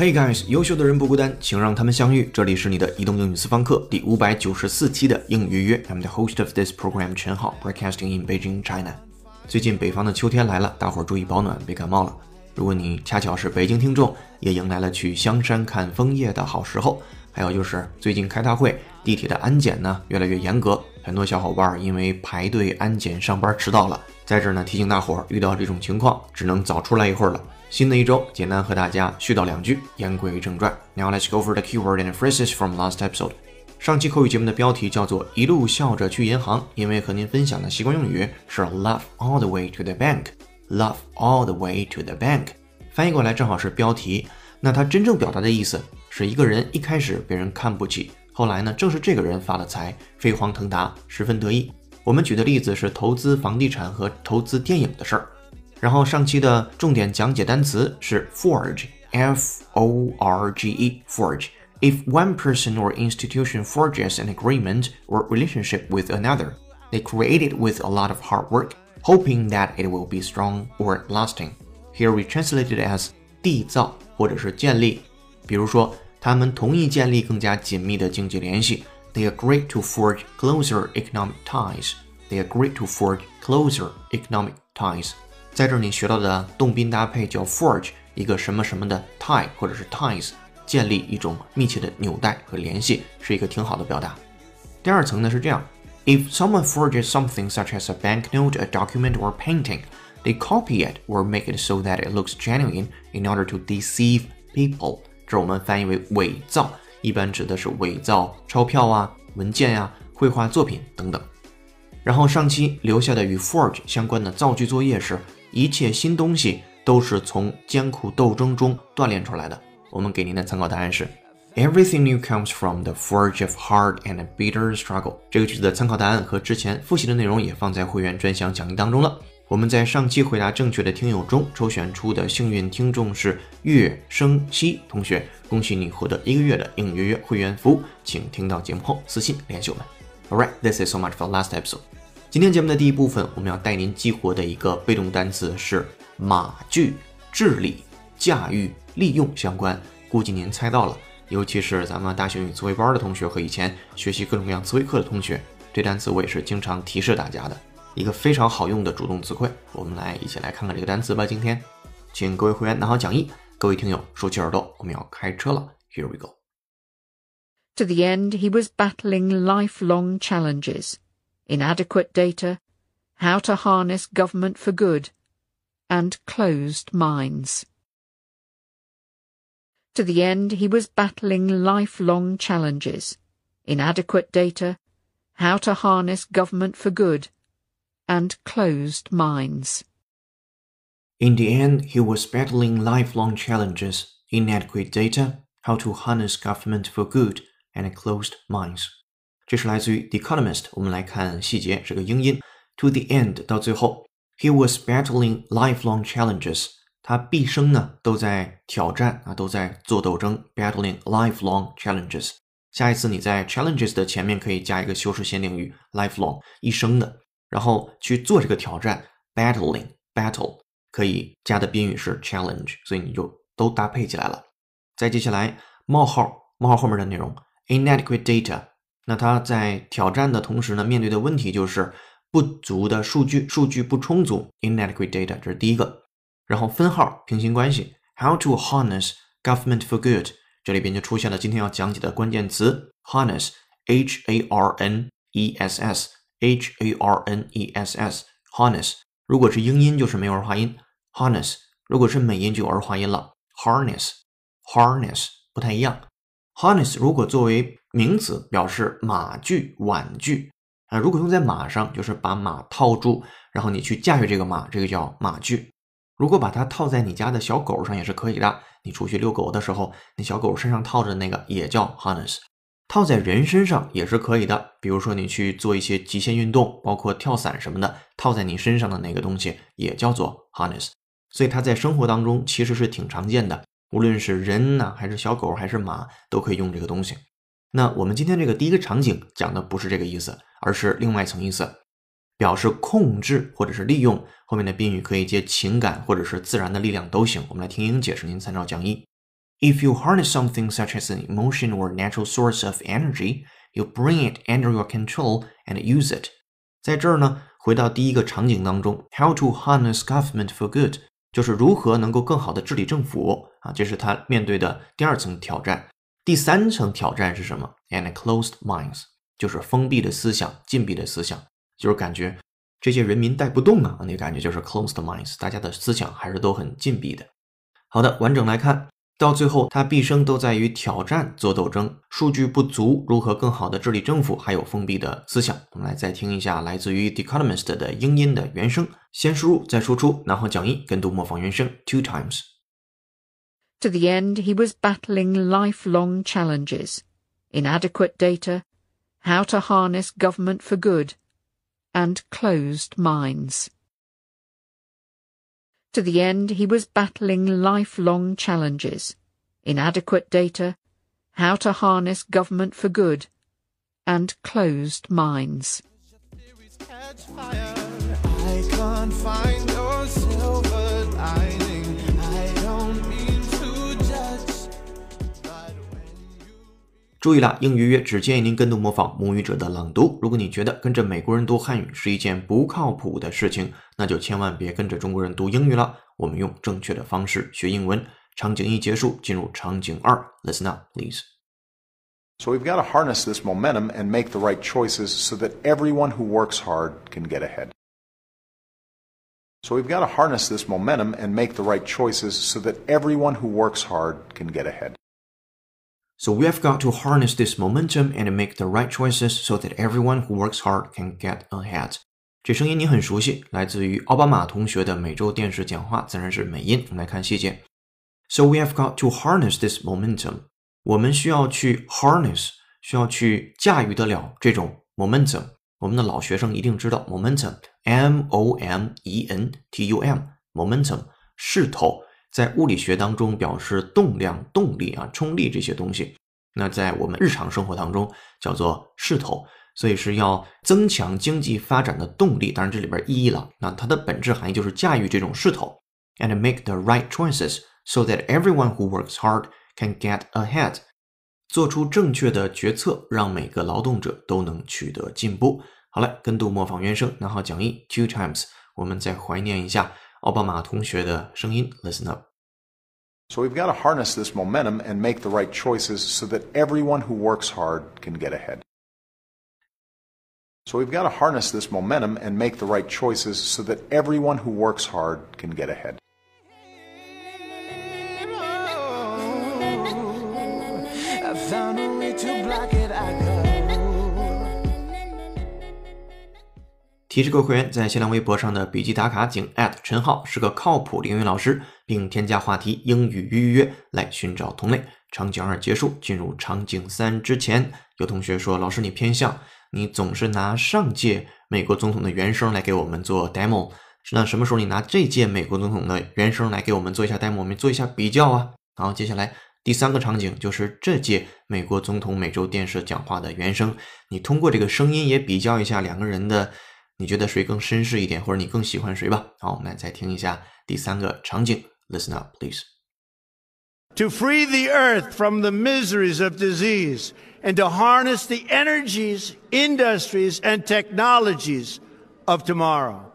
Hey guys，优秀的人不孤单，请让他们相遇。这里是你的移动英语私房课第五百九十四期的英语约。I'm the host of this program，陈浩，broadcasting in Beijing, China。最近北方的秋天来了，大伙儿注意保暖，别感冒了。如果你恰巧是北京听众，也迎来了去香山看枫叶的好时候。还有就是最近开大会，地铁的安检呢越来越严格，很多小伙伴因为排队安检上班迟到了。在这儿呢提醒大伙儿，遇到这种情况只能早出来一会儿了。新的一周，简单和大家絮叨两句。言归正传，Now let's go for the keyword and phrases from last episode。上期口语节目的标题叫做“一路笑着去银行”，因为和您分享的习惯用语是 “laugh all the way to the bank”。“laugh all the way to the bank” 翻译过来正好是标题。那它真正表达的意思是一个人一开始被人看不起，后来呢，正是这个人发了财，飞黄腾达，十分得意。我们举的例子是投资房地产和投资电影的事儿。然后上期的重点讲解单词是 forge，f o r g e，forge。If one person or institution forges an agreement or relationship with another, they create it with a lot of hard work, hoping that it will be strong or lasting. Here we translate it as 缔造或者是建立。比如说，他们同意建立更加紧密的经济联系。 They agree to forge closer economic ties. They agree to forge closer economic ties. 在这儿你学到的动宾搭配叫 forge，一个什么什么的 tie 或者是 ties，建立一种密切的纽带和联系，是一个挺好的表达。第二层呢是这样：If someone forges something such as a banknote, a document, or painting, they copy it or make it so that it looks genuine in order to deceive people。这我们翻译为伪造， 一般指的是伪造钞票啊、文件呀、绘画作品等等。然后上期留下的与 forge 相关的造句作业是。一切新东西都是从艰苦斗争中锻炼出来的。我们给您的参考答案是：Everything new comes from the forge of hard and bitter struggle。这个句子的参考答案和之前复习的内容也放在会员专享讲义当中了。我们在上期回答正确的听友中抽选出的幸运听众是岳生熙同学，恭喜你获得一个月的应约约会员服务，请听到节目后私信联系我们。Alright, this is so much for last episode. 今天节目的第一部分，我们要带您激活的一个被动单词是马具，治理、驾驭、利用相关。估计您猜到了，尤其是咱们大学英语词汇班的同学和以前学习各种各样词汇课的同学，这单词我也是经常提示大家的一个非常好用的主动词汇。我们来一起来看看这个单词吧。今天，请各位会员拿好讲义，各位听友竖起耳朵，我们要开车了。Here we go. To the end, he was battling lifelong challenges inadequate data, how to harness government for good, and closed minds. To the end, he was battling lifelong challenges, inadequate data, how to harness government for good, and closed minds. In the end, he was battling lifelong challenges, inadequate data, how to harness government for good, and closed minds. 这是来自于《The Economist》。我们来看细节，是个英音。To the end，到最后，He was battling lifelong challenges。他毕生呢都在挑战啊，都在做斗争。Battling lifelong challenges。下一次你在 challenges 的前面可以加一个修饰先定语 lifelong，一生的， 然后去做这个挑战。Battling battle 可以加的宾语是 challenge，所以你就都搭配起来了。再接下来冒号冒号后面的内容，inadequate data。那他在挑战的同时呢，面对的问题就是不足的数据，数据不充足，inadequate data，这是第一个。然后分号平行关系，how to harness government for good，这里边就出现了今天要讲解的关键词 harness，H-A-R-N-E-S-S H a r n e s s，harness。如果是英音就是没有儿化音，harness；如果是美音就有儿化音了，harness，harness 不太一样。harness 如果作为名词表示马具、挽具啊，如果用在马上，就是把马套住，然后你去驾驭这个马，这个叫马具。如果把它套在你家的小狗上也是可以的，你出去遛狗的时候，那小狗身上套着那个也叫 harness。套在人身上也是可以的，比如说你去做一些极限运动，包括跳伞什么的，套在你身上的那个东西也叫做 harness。所以它在生活当中其实是挺常见的。无论是人呢，还是小狗，还是马，都可以用这个东西。那我们今天这个第一个场景讲的不是这个意思，而是另外一层意思，表示控制或者是利用。后面的宾语可以接情感或者是自然的力量都行。我们来听英解释，您参照讲义。If you harness something such as an emotion or natural source of energy, you bring it under your control and use it。在这儿呢，回到第一个场景当中，How to harness government for good，就是如何能够更好的治理政府啊，这是他面对的第二层挑战。第三层挑战是什么？And closed minds，就是封闭的思想、禁闭的思想，就是感觉这些人民带不动啊，那感觉就是 closed minds，大家的思想还是都很禁闭的。好的，完整来看。到最后，他毕生都在与挑战做斗争，数据不足，如何更好的治理政府，还有封闭的思想。我们来再听一下来自于《The Economist》的英音的原声，先输入再输出，然后讲义跟读模仿原声 two times。To the end, he was battling lifelong challenges: inadequate data, how to harness government for good, and closed minds. To the end, he was battling lifelong challenges inadequate data, how to harness government for good, and closed minds. I can't find your silver lining. 注意了，英语约只建议您跟读模仿母语者的朗读。如果你觉得跟着美国人读汉语是一件不靠谱的事情，那就千万别跟着中国人读英语了。我们用正确的方式学英文。场景一结束，进入场景二。Listen up, please. So we've got to harness this momentum and make the right choices so that everyone who works hard can get ahead. So we've got to harness this momentum and make the right choices so that everyone who works hard can get ahead. So we have got to harness this momentum and make the right choices so that everyone who works hard can get ahead. 这声音你很熟悉，来自于奥巴马同学的美洲电视讲话，自然是美音。我们来看细节。So we have got to harness this momentum。我们需要去 harness，需要去驾驭得了这种 momentum。我们的老学生一定知道 momentum，m o m e n t u m，momentum 势头。 在物理学当中表示动量、动力啊、冲力这些东西，那在我们日常生活当中叫做势头，所以是要增强经济发展的动力。当然这里边意义了，那它的本质含义就是驾驭这种势头，and make the right choices so that everyone who works hard can get ahead，做出正确的决策，让每个劳动者都能取得进步。好了，跟读模仿原声，拿好讲义 two times，我们再怀念一下。奥巴马同学的声音，listen up。So we've got to harness this momentum and make the right choices so that everyone who works hard can get ahead. So we've got to harness this momentum and make the right choices so that everyone who works hard can get ahead. I 提示各会员，在新浪微博上的笔记打卡，请陈浩是个靠谱的英语老师，并添加话题“英语预约”来寻找同类。场景二结束，进入场景三之前，有同学说：“老师，你偏向，你总是拿上届美国总统的原声来给我们做 demo，那什么时候你拿这届美国总统的原声来给我们做一下 demo，我们做一下比较啊？”好，接下来第三个场景就是这届美国总统美洲电视讲话的原声，你通过这个声音也比较一下两个人的。你觉得谁更绅士一点，或者你更喜欢谁吧？好，我们来再听一下第三个场景。Listen up, please. To free the earth from the miseries of disease and to harness the energies, industries, and technologies of tomorrow.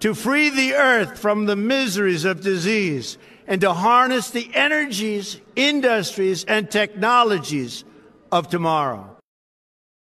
To free the earth from the miseries of disease and to harness the energies, industries, and technologies of tomorrow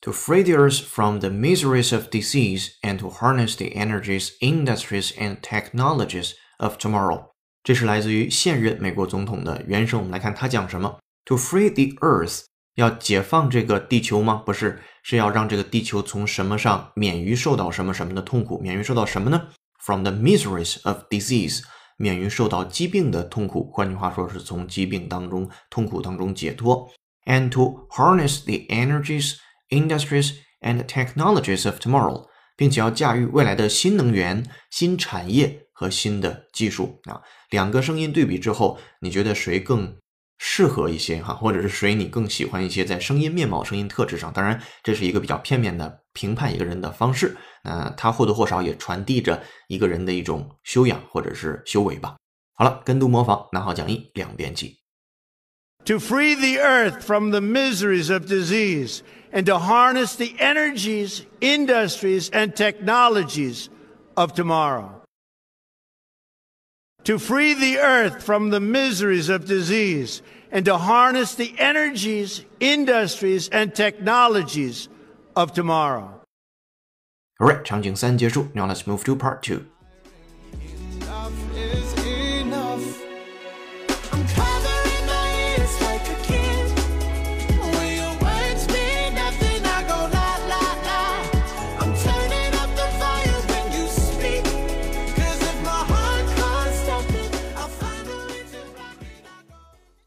to free the earth from the miseries of disease and to harness the energies, industries, and technologies of tomorrow。这是来自于现任美国总统的原声。我们来看他讲什么：To free the earth，要解放这个地球吗？不是，是要让这个地球从什么上免于受到什么什么的痛苦，免于受到什么呢？From the miseries of disease，免于受到疾病的痛苦。换句话说，是从疾病当中、痛苦当中解脱。And to harness the energies Industries and technologies of tomorrow，并且要驾驭未来的新能源、新产业和新的技术啊。两个声音对比之后，你觉得谁更适合一些哈？或者是谁你更喜欢一些？在声音面貌、声音特质上，当然这是一个比较片面的评判一个人的方式。那它或多或少也传递着一个人的一种修养或者是修为吧。好了，跟读模仿，拿好讲义，两遍记。To free the earth from the miseries of disease and to harness the energies, industries, and technologies of tomorrow. To free the earth from the miseries of disease and to harness the energies, industries, and technologies of tomorrow. Alright，场景三结束，Now let's move to part two.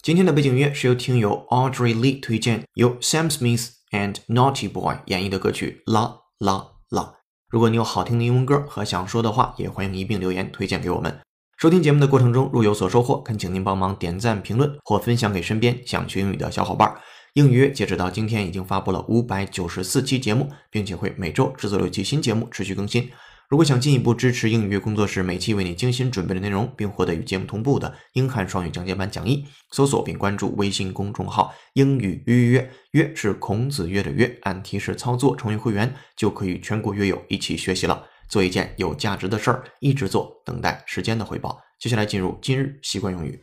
今天的背景音乐是由听友 Audrey Lee 推荐，由 Sam Smith and Naughty Boy 演绎的歌曲《啦啦啦》。如果你有好听的英文歌和想说的话，也欢迎一并留言推荐给我们。收听节目的过程中，若有所收获，恳请您帮忙点赞、评论或分享给身边想学英语的小伙伴。英语截止到今天已经发布了五百九十四期节目，并且会每周制作六期新节目，持续更新。如果想进一步支持英语约工作室每期为你精心准备的内容，并获得与节目同步的英汉双语讲解版讲义，搜索并关注微信公众号“英语约约约”是孔子约的约，按提示操作成为会员，就可与全国约友一起学习了，做一件有价值的事儿，一直做，等待时间的回报。接下来进入今日习惯用语。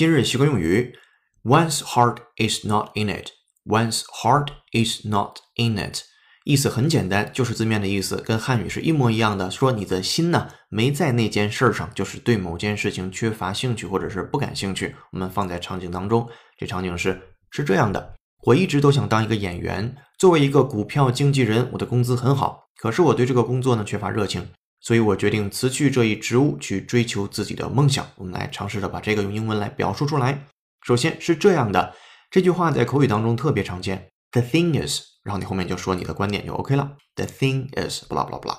今日习惯用语：One's heart is not in it. One's heart is not in it. 意思很简单，就是字面的意思，跟汉语是一模一样的。说你的心呢没在那件事上，就是对某件事情缺乏兴趣或者是不感兴趣。我们放在场景当中，这场景是是这样的：我一直都想当一个演员，作为一个股票经纪人，我的工资很好，可是我对这个工作呢缺乏热情，所以我决定辞去这一职务，去追求自己的梦想。我们来尝试着把这个用英文来表述出来。首先是这样的，这句话在口语当中特别常见。The thing is，然后你后面就说你的观点就 OK 了。The thing is，blah blah blah。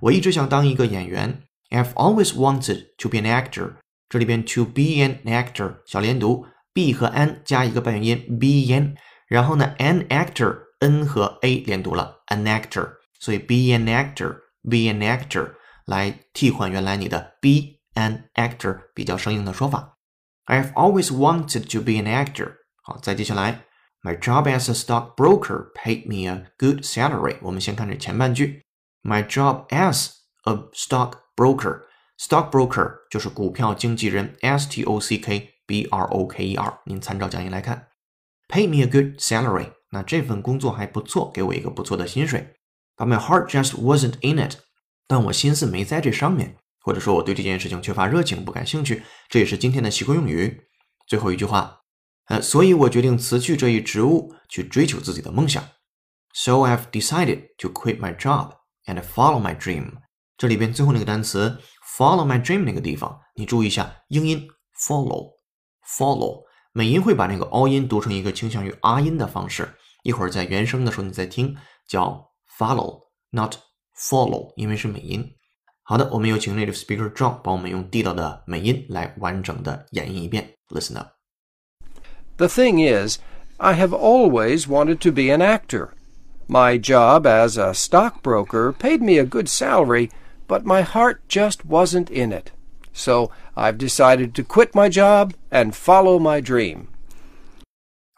我一直想当一个演员。I've always wanted to be an actor。这里边 to be an actor 小连读，b 和 n 加一个半元音 be an，然后呢 an actor n 和 a 连读了 an actor，所以 be an actor actor，be an actor 来替换原来你的 be an actor 比较生硬的说法。I've always wanted to be an actor。好，再接下来。My job as a stockbroker paid me a good salary。我们先看这前半句。My job as a stockbroker。stockbroker 就是股票经纪人，S T O C K B R O K E R。您参照讲义来看。Pay me a good salary。那这份工作还不错，给我一个不错的薪水。 But my heart just wasn't in it。但我心思没在这上面，或者说我对这件事情缺乏热情，不感兴趣。这也是今天的习惯用语。最后一句话。呃，所以我决定辞去这一职务，去追求自己的梦想。So I've decided to quit my job and follow my dream。这里边最后那个单词 follow my dream 那个地方，你注意一下，英音 follow，follow，美音会把那个 all 音读成一个倾向于 r 音的方式。一会儿在原声的时候你再听，叫 follow，not follow，因为是美音。好的，我们有请 native speaker John 帮我们用地道的美音来完整的演绎一遍。Listen up。 The thing is, I have always wanted to be an actor. My job as a stockbroker paid me a good salary, but my heart just wasn't in it. So I've decided to quit my job and follow my dream.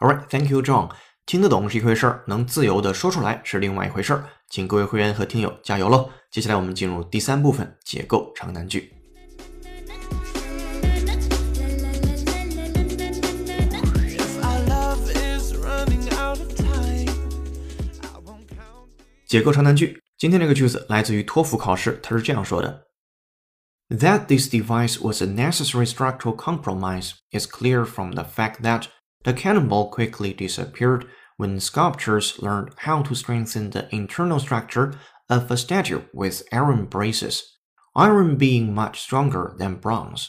All right, thank you, John. 听得懂是一回事儿，能自由的说出来是另外一回事儿。请各位会员和听友加油喽！接下来我们进入第三部分，解构长难句。解构长难句。今天这个句子来自于托福考试，它是这样说的：That this device was a necessary structural compromise is clear from the fact that the cannonball quickly disappeared when sculptors learned how to strengthen the internal structure of a statue with iron braces, iron being much stronger than bronze.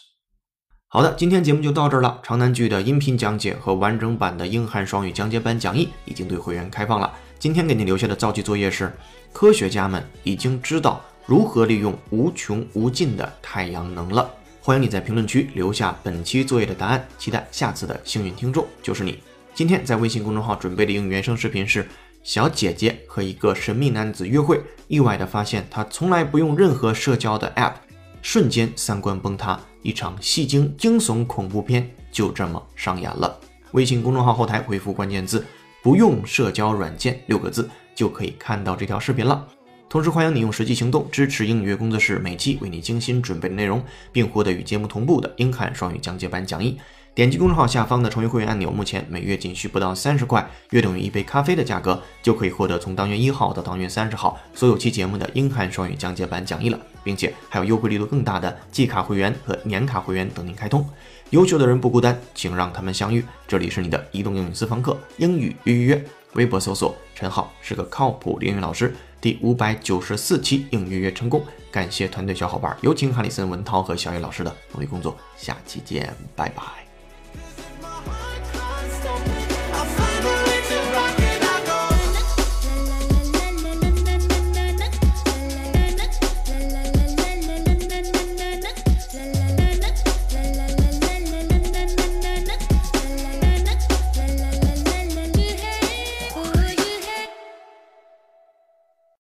好的，今天节目就到这儿了。长难句的音频讲解和完整版的英汉双语讲解版讲义已经对会员开放了。今天给你留下的造句作业是：科学家们已经知道如何利用无穷无尽的太阳能了。欢迎你在评论区留下本期作业的答案，期待下次的幸运听众就是你。今天在微信公众号准备的英语原声视频是小姐姐和一个神秘男子约会，意外的发现他从来不用任何社交的 app，瞬间三观崩塌，一场戏精惊悚恐怖片就这么上演了。微信公众号后台回复关键字“不用社交软件”六个字，就可以看到这条视频了。同时，欢迎你用实际行动支持英语工作室每期为你精心准备的内容，并获得与节目同步的英汉双语讲解版讲义。点击公众号下方的成为会员按钮，目前每月仅需不到三十块，约等于一杯咖啡的价格，就可以获得从当月一号到当月三十号所有期节目的英汉双语讲解版讲义了，并且还有优惠力度更大的季卡会员和年卡会员等您开通。优秀的人不孤单，请让他们相遇。这里是你的移动英语私房课，英语预约。微博搜索陈浩是个靠谱的英语老师。第五百九十四期应约约成功，感谢团队小伙伴，有请哈里森、文涛和小野老师的努力工作。下期见，拜拜。